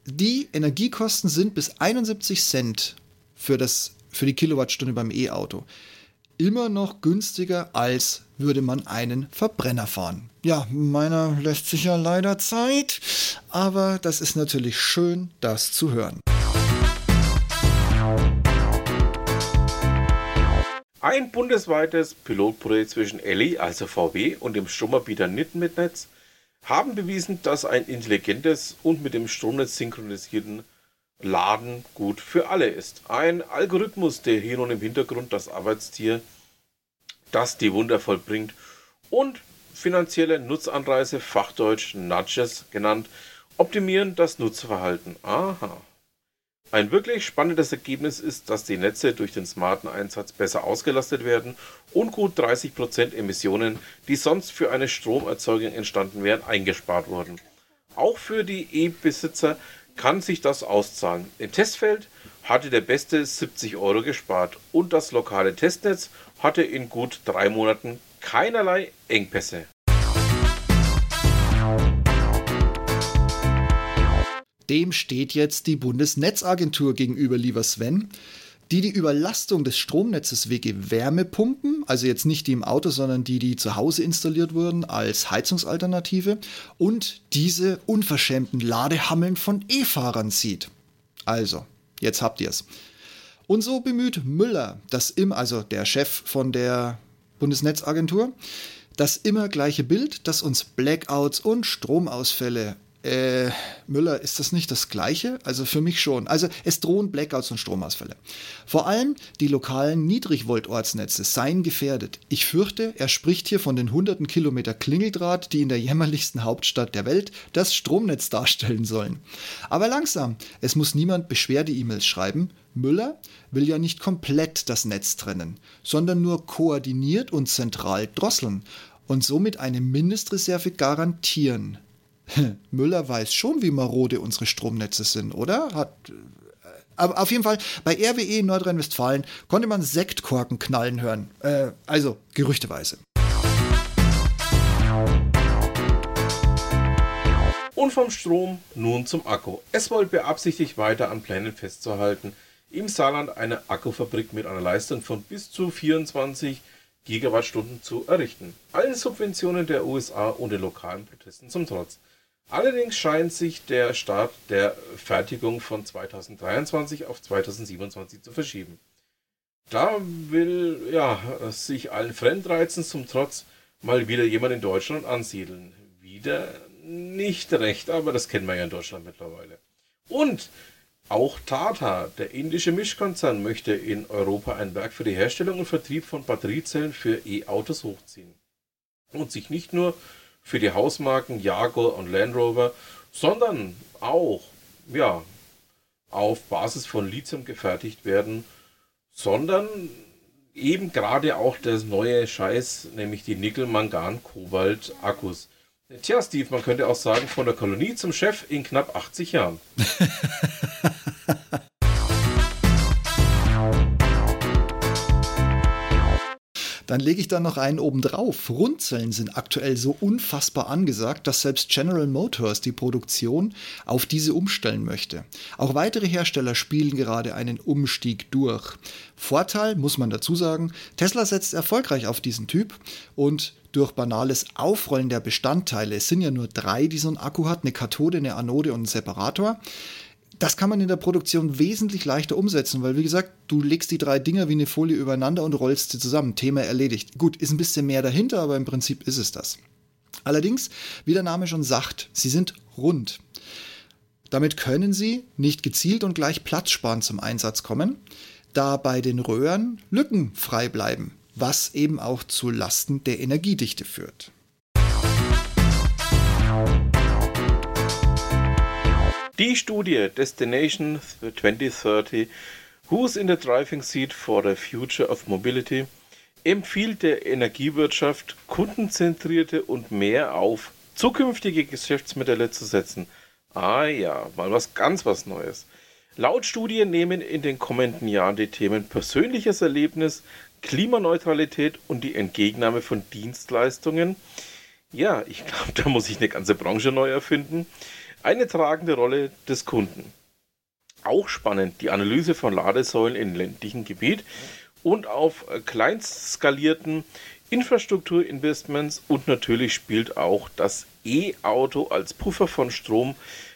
Die Energiekosten sind bis 71 Cent für, das, für die Kilowattstunde beim E-Auto immer noch günstiger, als würde man einen Verbrenner fahren. Ja, meiner lässt sich ja leider Zeit, aber das ist natürlich schön, das zu hören. Ein bundesweites Pilotprojekt zwischen Elli, also VW, und dem Stromanbieter Nitmitnetz haben bewiesen, dass ein intelligentes und mit dem Stromnetz synchronisierten Laden gut für alle ist. Ein Algorithmus, der hier nun im Hintergrund das Arbeitstier, das die Wunder vollbringt und finanzielle Nutzanreise, Fachdeutsch Nudges genannt, optimieren das Nutzverhalten. Aha. Ein wirklich spannendes Ergebnis ist, dass die Netze durch den smarten Einsatz besser ausgelastet werden und gut 30% Emissionen, die sonst für eine Stromerzeugung entstanden wären, eingespart wurden. Auch für die E-Besitzer kann sich das auszahlen. Im Testfeld hatte der Beste 70 Euro gespart und das lokale Testnetz hatte in gut drei Monaten keinerlei Engpässe. Dem steht jetzt die Bundesnetzagentur gegenüber, lieber Sven. die die Überlastung des Stromnetzes wegen Wärmepumpen, also jetzt nicht die im Auto, sondern die, die zu Hause installiert wurden, als Heizungsalternative und diese unverschämten Ladehammeln von E-Fahrern sieht. Also, jetzt habt ihr es. Und so bemüht Müller, das im, also der Chef von der Bundesnetzagentur, das immer gleiche Bild, das uns Blackouts und Stromausfälle äh, Müller, ist das nicht das Gleiche? Also für mich schon. Also es drohen Blackouts und Stromausfälle. Vor allem die lokalen Niedrigvoltortsnetze seien gefährdet. Ich fürchte, er spricht hier von den hunderten Kilometer Klingeldraht, die in der jämmerlichsten Hauptstadt der Welt das Stromnetz darstellen sollen. Aber langsam, es muss niemand Beschwerde-E-Mails schreiben. Müller will ja nicht komplett das Netz trennen, sondern nur koordiniert und zentral drosseln und somit eine Mindestreserve garantieren. Müller weiß schon, wie marode unsere Stromnetze sind, oder? Hat, äh, aber auf jeden Fall, bei RWE in Nordrhein-Westfalen konnte man Sektkorken knallen hören. Äh, also, gerüchteweise. Und vom Strom nun zum Akku. Es wollte beabsichtigt weiter an Plänen festzuhalten, im Saarland eine Akkufabrik mit einer Leistung von bis zu 24 Gigawattstunden zu errichten. Allen Subventionen der USA und den lokalen Protesten zum Trotz. Allerdings scheint sich der Start der Fertigung von 2023 auf 2027 zu verschieben. Da will ja sich allen Fremdreizen zum Trotz mal wieder jemand in Deutschland ansiedeln. Wieder nicht recht, aber das kennen wir ja in Deutschland mittlerweile. Und auch Tata, der indische Mischkonzern, möchte in Europa ein Werk für die Herstellung und Vertrieb von Batteriezellen für E-Autos hochziehen. Und sich nicht nur für die Hausmarken Jaguar und Land Rover, sondern auch ja, auf Basis von Lithium gefertigt werden, sondern eben gerade auch das neue Scheiß, nämlich die Nickel-Mangan-Kobalt-Akkus. Tja, Steve, man könnte auch sagen, von der Kolonie zum Chef in knapp 80 Jahren. Dann lege ich da noch einen oben drauf. Runzeln sind aktuell so unfassbar angesagt, dass selbst General Motors die Produktion auf diese umstellen möchte. Auch weitere Hersteller spielen gerade einen Umstieg durch. Vorteil, muss man dazu sagen, Tesla setzt erfolgreich auf diesen Typ und durch banales Aufrollen der Bestandteile, es sind ja nur drei, die so ein Akku hat, eine Kathode, eine Anode und ein Separator, das kann man in der Produktion wesentlich leichter umsetzen, weil wie gesagt, du legst die drei Dinger wie eine Folie übereinander und rollst sie zusammen. Thema erledigt. Gut, ist ein bisschen mehr dahinter, aber im Prinzip ist es das. Allerdings, wie der Name schon sagt, sie sind rund. Damit können sie nicht gezielt und gleich platzsparend zum Einsatz kommen, da bei den Röhren Lücken frei bleiben, was eben auch zu Lasten der Energiedichte führt. Die Studie Destination 2030 Who's in the Driving Seat for the Future of Mobility empfiehlt der Energiewirtschaft, kundenzentrierte und mehr auf zukünftige Geschäftsmodelle zu setzen. Ah ja, mal was ganz was Neues. Laut Studie nehmen in den kommenden Jahren die Themen persönliches Erlebnis, Klimaneutralität und die Entgegennahme von Dienstleistungen. Ja, ich glaube, da muss ich eine ganze Branche neu erfinden eine tragende Rolle des Kunden. Auch spannend die Analyse von Ladesäulen in ländlichen Gebiet und auf kleinst skalierten Infrastrukturinvestments und natürlich spielt auch das E-Auto als Puffer von Strom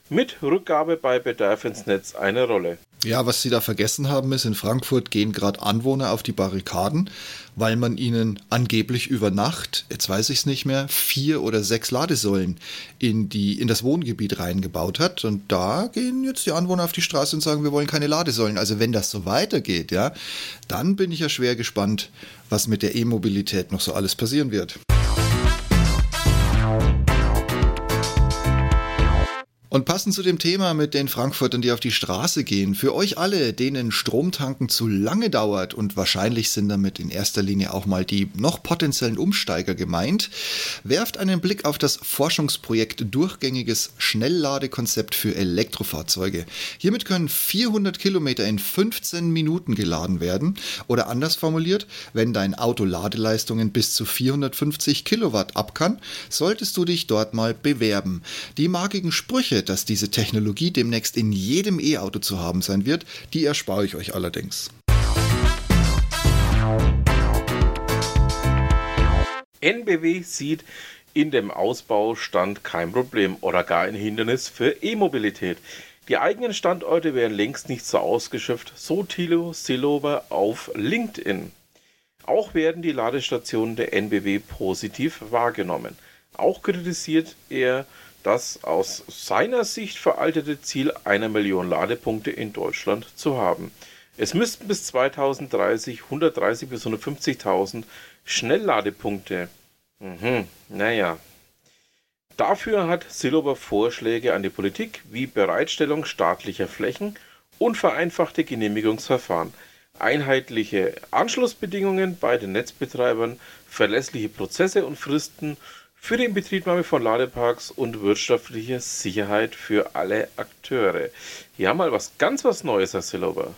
mit Rückgabe bei Bedarf ins Netz eine Rolle. Ja, was Sie da vergessen haben, ist, in Frankfurt gehen gerade Anwohner auf die Barrikaden, weil man ihnen angeblich über Nacht, jetzt weiß ich es nicht mehr, vier oder sechs Ladesäulen in, die, in das Wohngebiet reingebaut hat. Und da gehen jetzt die Anwohner auf die Straße und sagen, wir wollen keine Ladesäulen. Also wenn das so weitergeht, ja, dann bin ich ja schwer gespannt, was mit der E-Mobilität noch so alles passieren wird. Und passend zu dem Thema mit den Frankfurtern, die auf die Straße gehen, für euch alle, denen Stromtanken zu lange dauert und wahrscheinlich sind damit in erster Linie auch mal die noch potenziellen Umsteiger gemeint, werft einen Blick auf das Forschungsprojekt Durchgängiges Schnellladekonzept für Elektrofahrzeuge. Hiermit können 400 Kilometer in 15 Minuten geladen werden oder anders formuliert, wenn dein Auto Ladeleistungen bis zu 450 Kilowatt ab kann, solltest du dich dort mal bewerben. Die markigen Sprüche, dass diese Technologie demnächst in jedem E-Auto zu haben sein wird, die erspare ich euch allerdings. NBW sieht in dem Ausbaustand kein Problem oder gar ein Hindernis für E-Mobilität. Die eigenen Standorte werden längst nicht so ausgeschöpft, so Thilo Sillober auf LinkedIn. Auch werden die Ladestationen der NBW positiv wahrgenommen. Auch kritisiert er das aus seiner Sicht veraltete Ziel einer Million Ladepunkte in Deutschland zu haben. Es müssten bis 2030 130 bis 150.000 Schnellladepunkte. Mhm, naja. Dafür hat Sillober Vorschläge an die Politik wie Bereitstellung staatlicher Flächen und vereinfachte Genehmigungsverfahren, einheitliche Anschlussbedingungen bei den Netzbetreibern, verlässliche Prozesse und Fristen für die Inbetriebnahme von Ladeparks und wirtschaftliche Sicherheit für alle Akteure. Ja, mal was ganz was Neues, Herr Sillober.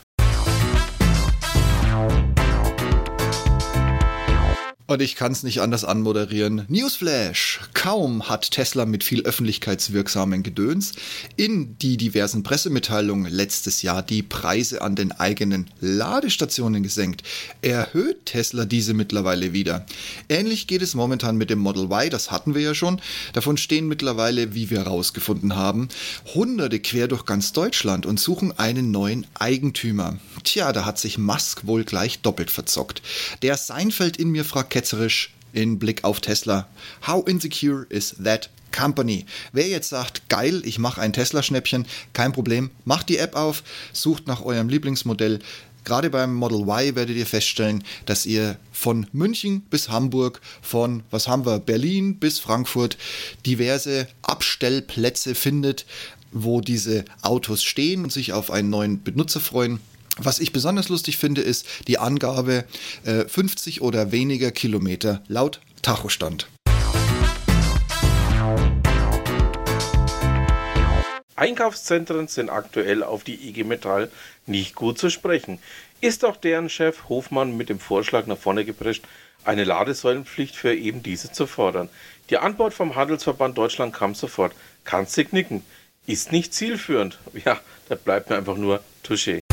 Und ich kann es nicht anders anmoderieren. Newsflash! Kaum hat Tesla mit viel öffentlichkeitswirksamen Gedöns in die diversen Pressemitteilungen letztes Jahr die Preise an den eigenen Ladestationen gesenkt, erhöht Tesla diese mittlerweile wieder. Ähnlich geht es momentan mit dem Model Y, das hatten wir ja schon. Davon stehen mittlerweile, wie wir herausgefunden haben, Hunderte quer durch ganz Deutschland und suchen einen neuen Eigentümer. Tja, da hat sich Musk wohl gleich doppelt verzockt. Der Seinfeld in mir fragt ketzerisch in Blick auf Tesla. How insecure is that company? Wer jetzt sagt, geil, ich mache ein Tesla-Schnäppchen, kein Problem, macht die App auf, sucht nach eurem Lieblingsmodell. Gerade beim Model Y werdet ihr feststellen, dass ihr von München bis Hamburg, von, was haben wir, Berlin bis Frankfurt diverse Abstellplätze findet, wo diese Autos stehen und sich auf einen neuen Benutzer freuen. Was ich besonders lustig finde, ist die Angabe äh, 50 oder weniger Kilometer laut Tachostand. Einkaufszentren sind aktuell auf die IG Metall nicht gut zu sprechen. Ist auch deren Chef Hofmann mit dem Vorschlag nach vorne geprescht, eine Ladesäulenpflicht für eben diese zu fordern. Die Antwort vom Handelsverband Deutschland kam sofort. Kannst du knicken. Ist nicht zielführend. Ja, da bleibt mir einfach nur Touché.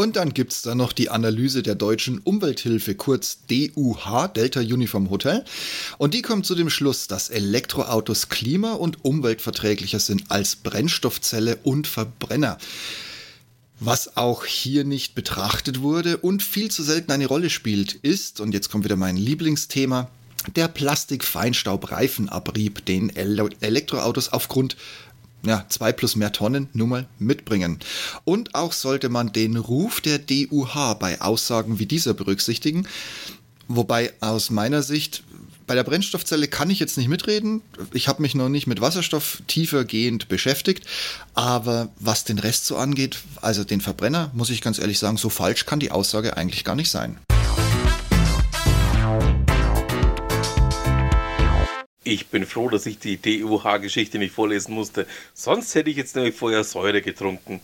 Und dann gibt es da noch die Analyse der deutschen Umwelthilfe, kurz DUH, Delta Uniform Hotel. Und die kommt zu dem Schluss, dass Elektroautos klima- und umweltverträglicher sind als Brennstoffzelle und Verbrenner. Was auch hier nicht betrachtet wurde und viel zu selten eine Rolle spielt, ist, und jetzt kommt wieder mein Lieblingsthema, der Plastikfeinstaubreifenabrieb, den Elektroautos aufgrund ja, zwei plus mehr Tonnen nun mal mitbringen. Und auch sollte man den Ruf der DUH bei Aussagen wie dieser berücksichtigen. Wobei aus meiner Sicht bei der Brennstoffzelle kann ich jetzt nicht mitreden. Ich habe mich noch nicht mit Wasserstoff tiefergehend beschäftigt. Aber was den Rest so angeht, also den Verbrenner, muss ich ganz ehrlich sagen, so falsch kann die Aussage eigentlich gar nicht sein. Ich bin froh, dass ich die DUH-Geschichte nicht vorlesen musste. Sonst hätte ich jetzt nämlich vorher Säure getrunken.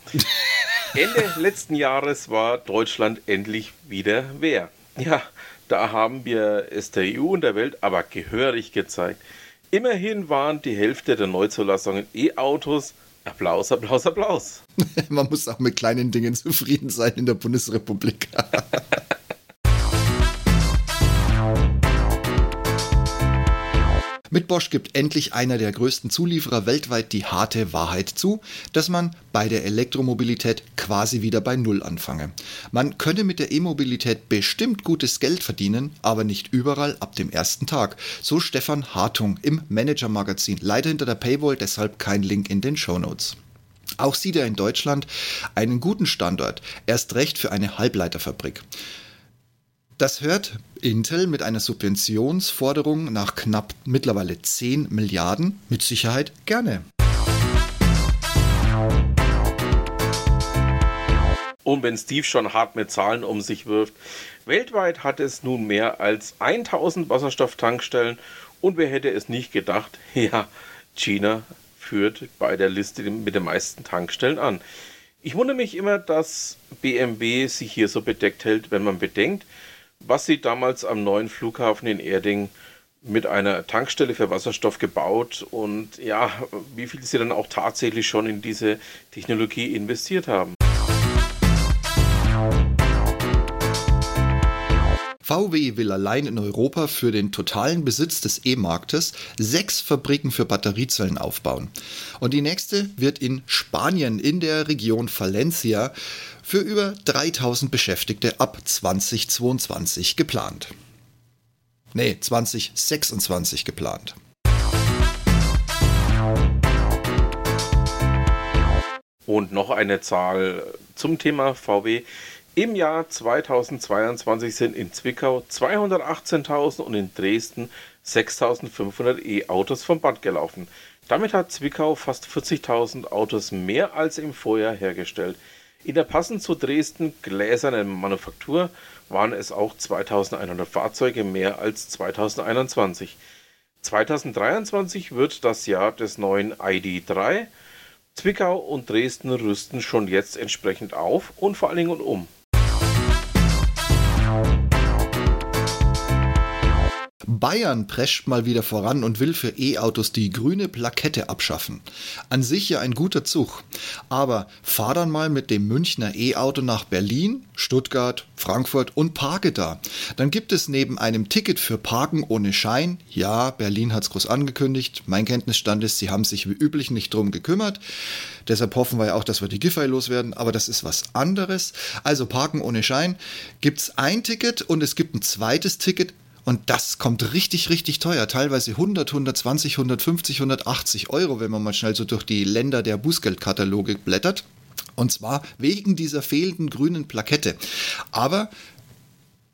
Ende letzten Jahres war Deutschland endlich wieder wer. Ja, da haben wir es der EU und der Welt aber gehörig gezeigt. Immerhin waren die Hälfte der Neuzulassungen E-Autos. Applaus, Applaus, Applaus. Man muss auch mit kleinen Dingen zufrieden sein in der Bundesrepublik. Mit Bosch gibt endlich einer der größten Zulieferer weltweit die harte Wahrheit zu, dass man bei der Elektromobilität quasi wieder bei Null anfange. Man könne mit der E-Mobilität bestimmt gutes Geld verdienen, aber nicht überall ab dem ersten Tag. So Stefan Hartung im Manager-Magazin. Leider hinter der Paywall, deshalb kein Link in den Show Notes. Auch sieht er in Deutschland einen guten Standort, erst recht für eine Halbleiterfabrik. Das hört Intel mit einer Subventionsforderung nach knapp mittlerweile 10 Milliarden mit Sicherheit gerne. Und wenn Steve schon hart mit Zahlen um sich wirft, weltweit hat es nun mehr als 1000 Wasserstofftankstellen und wer hätte es nicht gedacht, ja, China führt bei der Liste mit den meisten Tankstellen an. Ich wundere mich immer, dass BMW sich hier so bedeckt hält, wenn man bedenkt, was sie damals am neuen Flughafen in Erding mit einer Tankstelle für Wasserstoff gebaut und ja, wie viel sie dann auch tatsächlich schon in diese Technologie investiert haben. VW will allein in Europa für den totalen Besitz des E-Marktes sechs Fabriken für Batteriezellen aufbauen. Und die nächste wird in Spanien in der Region Valencia für über 3000 Beschäftigte ab 2022 geplant. Nee, 2026 geplant. Und noch eine Zahl zum Thema VW. Im Jahr 2022 sind in Zwickau 218.000 und in Dresden 6.500 E-Autos vom Band gelaufen. Damit hat Zwickau fast 40.000 Autos mehr als im Vorjahr hergestellt. In der passend zu Dresden gläsernen Manufaktur waren es auch 2100 Fahrzeuge mehr als 2021. 2023 wird das Jahr des neuen ID3. Zwickau und Dresden rüsten schon jetzt entsprechend auf und vor allen Dingen um. Bayern prescht mal wieder voran und will für E-Autos die grüne Plakette abschaffen. An sich ja ein guter Zug. Aber fahr dann mal mit dem Münchner E-Auto nach Berlin, Stuttgart, Frankfurt und parke da. Dann gibt es neben einem Ticket für Parken ohne Schein, ja, Berlin hat es groß angekündigt, mein Kenntnisstand ist, sie haben sich wie üblich nicht drum gekümmert. Deshalb hoffen wir ja auch, dass wir die Giffey loswerden, aber das ist was anderes. Also Parken ohne Schein gibt es ein Ticket und es gibt ein zweites Ticket und das kommt richtig, richtig teuer. Teilweise 100, 120, 150, 180 Euro, wenn man mal schnell so durch die Länder der Bußgeldkataloge blättert. Und zwar wegen dieser fehlenden grünen Plakette. Aber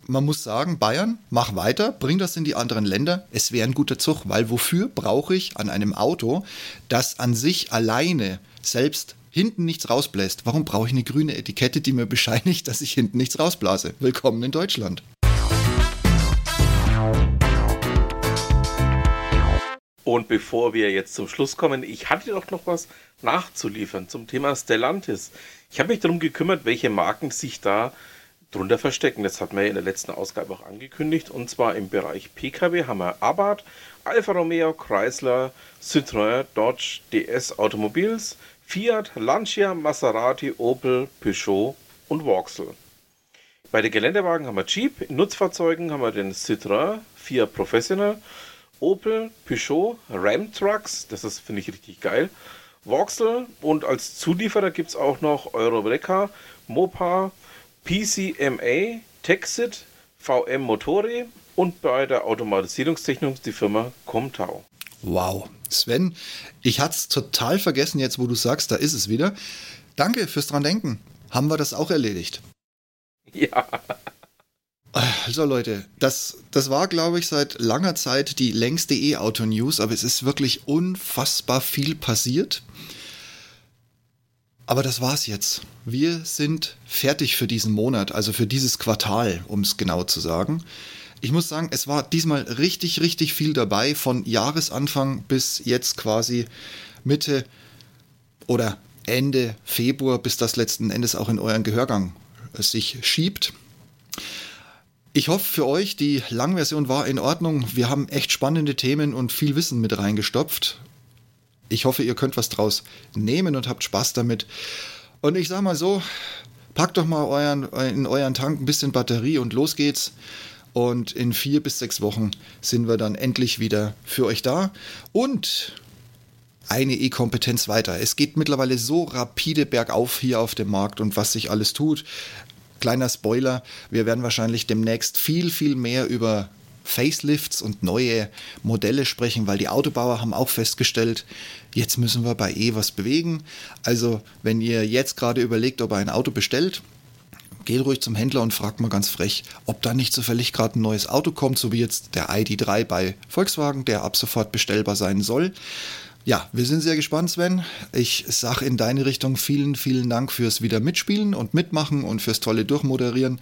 man muss sagen, Bayern, mach weiter, bring das in die anderen Länder. Es wäre ein guter Zug, weil wofür brauche ich an einem Auto, das an sich alleine selbst hinten nichts rausbläst? Warum brauche ich eine grüne Etikette, die mir bescheinigt, dass ich hinten nichts rausblase? Willkommen in Deutschland. Und bevor wir jetzt zum Schluss kommen, ich hatte doch noch was nachzuliefern zum Thema Stellantis. Ich habe mich darum gekümmert, welche Marken sich da drunter verstecken. Das hat man ja in der letzten Ausgabe auch angekündigt. Und zwar im Bereich Pkw haben wir Abarth, Alfa Romeo, Chrysler, Citroën, Dodge, DS Automobiles, Fiat, Lancia, Maserati, Opel, Peugeot und Vauxhall. Bei den Geländewagen haben wir Jeep, in Nutzfahrzeugen haben wir den Citroën, Fiat Professional, Opel, Peugeot, Ram Trucks, das ist, finde ich, richtig geil. Vauxhall und als Zulieferer gibt es auch noch Eurobreca, Mopa, PCMA, Texit, VM Motori und bei der Automatisierungstechnik die Firma Comtau. Wow. Sven, ich hatte es total vergessen jetzt, wo du sagst, da ist es wieder. Danke fürs dran denken. Haben wir das auch erledigt? Ja. Also Leute, das, das war, glaube ich, seit langer Zeit die längste E-Auto-News, aber es ist wirklich unfassbar viel passiert. Aber das war's jetzt. Wir sind fertig für diesen Monat, also für dieses Quartal, um es genau zu sagen. Ich muss sagen, es war diesmal richtig, richtig viel dabei, von Jahresanfang bis jetzt quasi Mitte oder Ende Februar, bis das letzten Endes auch in euren Gehörgang sich schiebt. Ich hoffe für euch, die Langversion war in Ordnung. Wir haben echt spannende Themen und viel Wissen mit reingestopft. Ich hoffe, ihr könnt was draus nehmen und habt Spaß damit. Und ich sag mal so, packt doch mal euren, in euren Tank ein bisschen Batterie und los geht's. Und in vier bis sechs Wochen sind wir dann endlich wieder für euch da. Und eine E-Kompetenz weiter. Es geht mittlerweile so rapide bergauf hier auf dem Markt und was sich alles tut. Kleiner Spoiler, wir werden wahrscheinlich demnächst viel, viel mehr über Facelifts und neue Modelle sprechen, weil die Autobauer haben auch festgestellt, jetzt müssen wir bei E was bewegen. Also, wenn ihr jetzt gerade überlegt, ob ihr ein Auto bestellt, geht ruhig zum Händler und fragt mal ganz frech, ob da nicht zufällig gerade ein neues Auto kommt, so wie jetzt der ID3 bei Volkswagen, der ab sofort bestellbar sein soll. Ja, wir sind sehr gespannt, Sven. Ich sage in deine Richtung vielen, vielen Dank fürs wieder mitspielen und mitmachen und fürs tolle Durchmoderieren.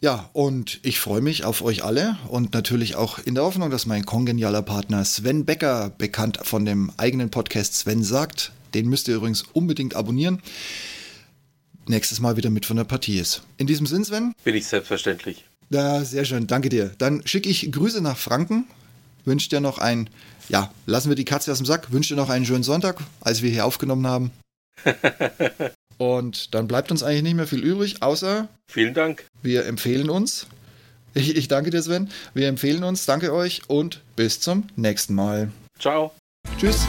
Ja, und ich freue mich auf euch alle und natürlich auch in der Hoffnung, dass mein kongenialer Partner Sven Becker, bekannt von dem eigenen Podcast Sven sagt, den müsst ihr übrigens unbedingt abonnieren, nächstes Mal wieder mit von der Partie ist. In diesem Sinn, Sven? Bin ich selbstverständlich. Ja, sehr schön, danke dir. Dann schicke ich Grüße nach Franken, wünsche dir noch ein ja, lassen wir die Katze aus dem Sack. Wünsche dir noch einen schönen Sonntag, als wir hier aufgenommen haben. Und dann bleibt uns eigentlich nicht mehr viel übrig, außer. Vielen Dank. Wir empfehlen uns. Ich, ich danke dir, Sven. Wir empfehlen uns. Danke euch und bis zum nächsten Mal. Ciao. Tschüss.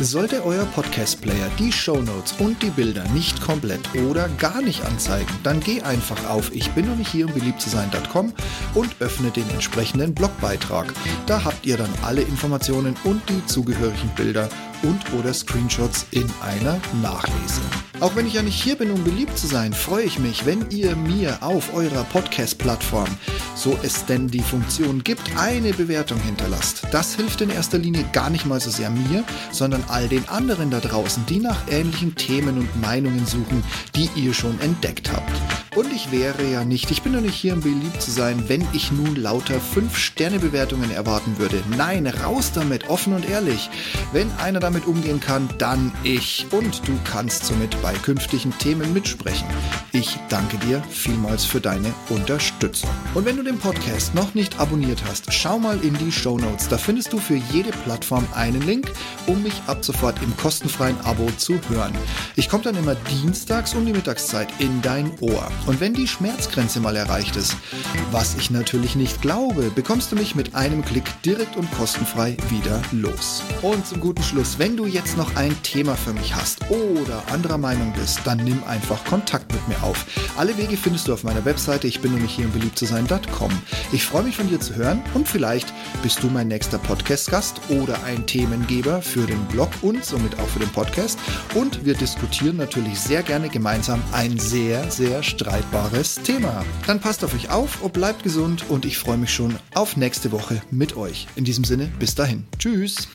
Sollte euer Podcast-Player die Shownotes und die Bilder nicht komplett oder gar nicht anzeigen, dann geh einfach auf ich bin noch nicht hier, um beliebt zu sein.com und öffne den entsprechenden Blogbeitrag. Da habt ihr dann alle Informationen und die zugehörigen Bilder und oder Screenshots in einer Nachlese. Auch wenn ich ja nicht hier bin, um beliebt zu sein, freue ich mich, wenn ihr mir auf eurer Podcast-Plattform, so es denn die Funktion gibt, eine Bewertung hinterlasst. Das hilft in erster Linie gar nicht mal so sehr mir, sondern all den anderen da draußen, die nach ähnlichen Themen und Meinungen suchen, die ihr schon entdeckt habt. Und ich wäre ja nicht, ich bin doch nicht hier, um beliebt zu sein, wenn ich nun lauter 5-Sterne-Bewertungen erwarten würde. Nein, raus damit, offen und ehrlich. Wenn einer damit umgehen kann, dann ich. Und du kannst somit bei künftigen Themen mitsprechen. Ich danke dir vielmals für deine Unterstützung. Und wenn du den Podcast noch nicht abonniert hast, schau mal in die Show Notes. Da findest du für jede Plattform einen Link, um mich ab sofort im kostenfreien Abo zu hören. Ich komme dann immer dienstags um die Mittagszeit in dein Ohr. Und wenn die Schmerzgrenze mal erreicht ist, was ich natürlich nicht glaube, bekommst du mich mit einem Klick direkt und kostenfrei wieder los. Und zum guten Schluss, wenn du jetzt noch ein Thema für mich hast oder anderer Meinung bist, dann nimm einfach Kontakt mit mir auf. Alle Wege findest du auf meiner Webseite, ich bin nämlich hier im beliebt zu sein.com. Ich freue mich von dir zu hören und vielleicht bist du mein nächster Podcast-Gast oder ein Themengeber für den Blog und somit auch für den Podcast. Und wir diskutieren natürlich sehr gerne gemeinsam ein sehr, sehr streitbares Thema. Dann passt auf euch auf und bleibt gesund und ich freue mich schon auf nächste Woche mit euch. In diesem Sinne, bis dahin. Tschüss.